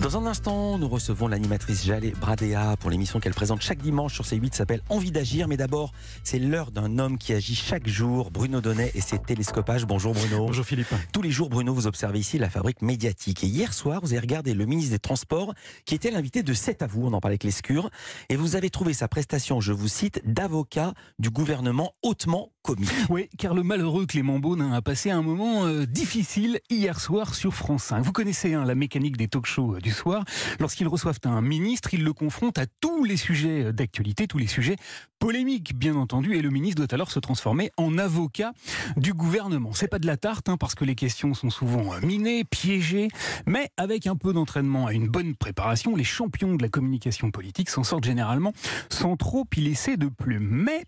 Dans un instant, nous recevons l'animatrice Jalé Bradea pour l'émission qu'elle présente chaque dimanche sur C8 s'appelle Envie d'agir. Mais d'abord, c'est l'heure d'un homme qui agit chaque jour, Bruno Donnet et ses télescopages. Bonjour Bruno. Bonjour Philippe. Tous les jours, Bruno, vous observez ici la fabrique médiatique. Et hier soir, vous avez regardé le ministre des Transports qui était l'invité de C'est à vous, on en parlait avec l'escure. Et vous avez trouvé sa prestation, je vous cite, d'avocat du gouvernement hautement Oui, car le malheureux Clément Beaune a passé un moment euh, difficile hier soir sur France 5. Vous connaissez hein, la mécanique des talk-shows euh, du soir. Lorsqu'ils reçoivent un ministre, ils le confrontent à tous les sujets euh, d'actualité, tous les sujets polémiques, bien entendu, et le ministre doit alors se transformer en avocat du gouvernement. C'est pas de la tarte, hein, parce que les questions sont souvent minées, piégées, mais avec un peu d'entraînement et une bonne préparation, les champions de la communication politique s'en sortent généralement sans trop y laisser de plume. Mais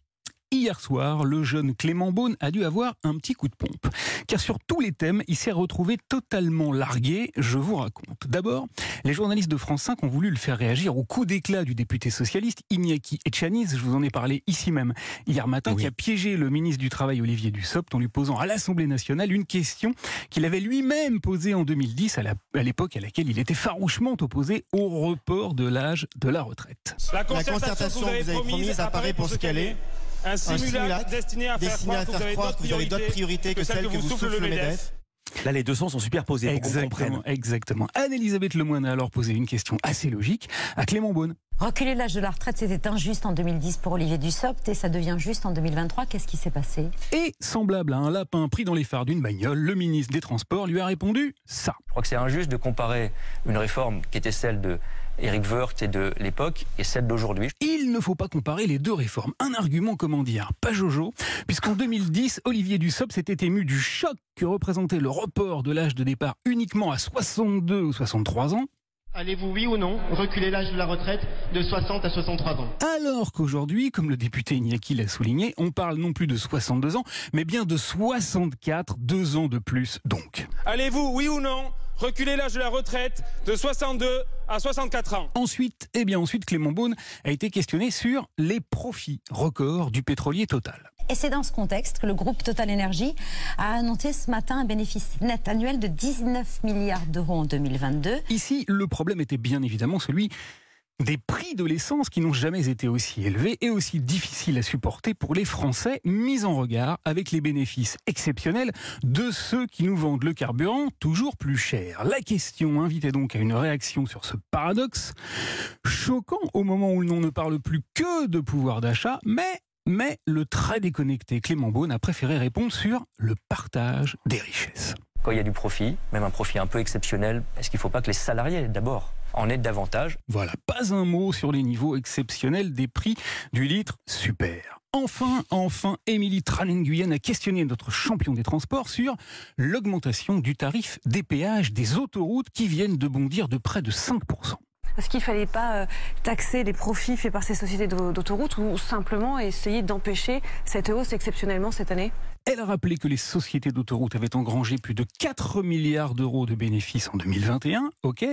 Hier soir, le jeune Clément Beaune a dû avoir un petit coup de pompe. Car sur tous les thèmes, il s'est retrouvé totalement largué, je vous raconte. D'abord, les journalistes de France 5 ont voulu le faire réagir au coup d'éclat du député socialiste Iñaki Echaniz, je vous en ai parlé ici même hier matin, Oui. qui a piégé le ministre du Travail Olivier Dussopt en lui posant à l'Assemblée nationale une question qu'il avait lui-même posée en 2010, à l'époque à laquelle il était farouchement opposé au report de l'âge de la retraite. La concertation que vous avez promise apparaît pour ce qu'elle est. Un Un simulacre destiné à faire destiné à croire que vous avez d'autres priorités que celles que vous souffle le MEDEF. Là, les deux sons sont superposés Exactement, exactement. Anne-Elisabeth Lemoine a alors posé une question assez logique à Clément Beaune. Reculer l'âge de la retraite, c'était injuste en 2010 pour Olivier Dussopt et ça devient juste en 2023. Qu'est-ce qui s'est passé? Et, semblable à un lapin pris dans les phares d'une bagnole, le ministre des Transports lui a répondu ça. Je crois que c'est injuste de comparer une réforme qui était celle de Eric Woerth et de l'époque et celle d'aujourd'hui. Il ne faut pas comparer les deux réformes. Un argument, comment dire, pas Jojo, puisqu'en 2010, Olivier Dussopt s'était ému du choc que représentait le report de l'âge de départ uniquement à 62 ou 63 ans, Allez-vous, oui ou non, reculer l'âge de la retraite de 60 à 63 ans? Alors qu'aujourd'hui, comme le député Iñaki l'a souligné, on parle non plus de 62 ans, mais bien de 64, deux ans de plus donc. Allez-vous, oui ou non, reculer l'âge de la retraite de 62 à 64 ans Ensuite, eh bien ensuite, Clément Beaune a été questionné sur les profits records du pétrolier total. Et c'est dans ce contexte que le groupe Total Energy a annoncé ce matin un bénéfice net annuel de 19 milliards d'euros en 2022. Ici, le problème était bien évidemment celui des prix de l'essence qui n'ont jamais été aussi élevés et aussi difficiles à supporter pour les Français, mis en regard avec les bénéfices exceptionnels de ceux qui nous vendent le carburant toujours plus cher. La question invitait donc à une réaction sur ce paradoxe, choquant au moment où l'on ne parle plus que de pouvoir d'achat, mais mais le très déconnecté Clément Beaune a préféré répondre sur le partage des richesses. Quand il y a du profit, même un profit un peu exceptionnel, est-ce qu'il ne faut pas que les salariés, d'abord, en aient davantage? Voilà, pas un mot sur les niveaux exceptionnels des prix du litre super. Enfin, enfin, Émilie Tranen-Guyenne a questionné notre champion des transports sur l'augmentation du tarif des péages des autoroutes qui viennent de bondir de près de 5%. Est-ce qu'il ne fallait pas euh, taxer les profits faits par ces sociétés d'au- d'autoroutes ou simplement essayer d'empêcher cette hausse exceptionnellement cette année? Elle a rappelé que les sociétés d'autoroutes avaient engrangé plus de 4 milliards d'euros de bénéfices en 2021, ok?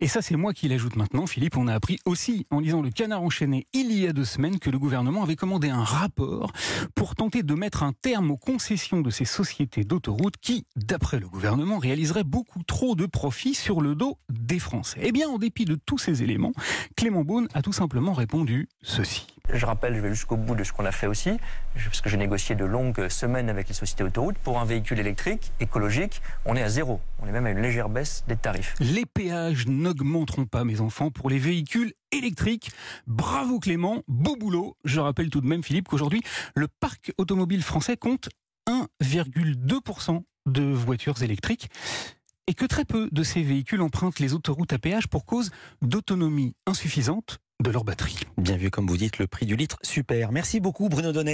Et ça, c'est moi qui l'ajoute maintenant, Philippe. On a appris aussi, en lisant le canard enchaîné il y a deux semaines, que le gouvernement avait commandé un rapport pour tenter de mettre un terme aux concessions de ces sociétés d'autoroutes qui, d'après le gouvernement, réaliseraient beaucoup trop de profits sur le dos des Français. Eh bien, en dépit de tous ces éléments, Clément Beaune a tout simplement répondu ceci. Je rappelle, je vais jusqu'au bout de ce qu'on a fait aussi, parce que j'ai négocié de longues semaines avec les sociétés autoroutes. Pour un véhicule électrique, écologique, on est à zéro. On est même à une légère baisse des tarifs. Les péages n'augmenteront pas, mes enfants, pour les véhicules électriques. Bravo Clément, beau boulot. Je rappelle tout de même, Philippe, qu'aujourd'hui, le parc automobile français compte 1,2% de voitures électriques et que très peu de ces véhicules empruntent les autoroutes à péage pour cause d'autonomie insuffisante de leur batterie. Bien vu, comme vous dites, le prix du litre super. Merci beaucoup, Bruno Donnet.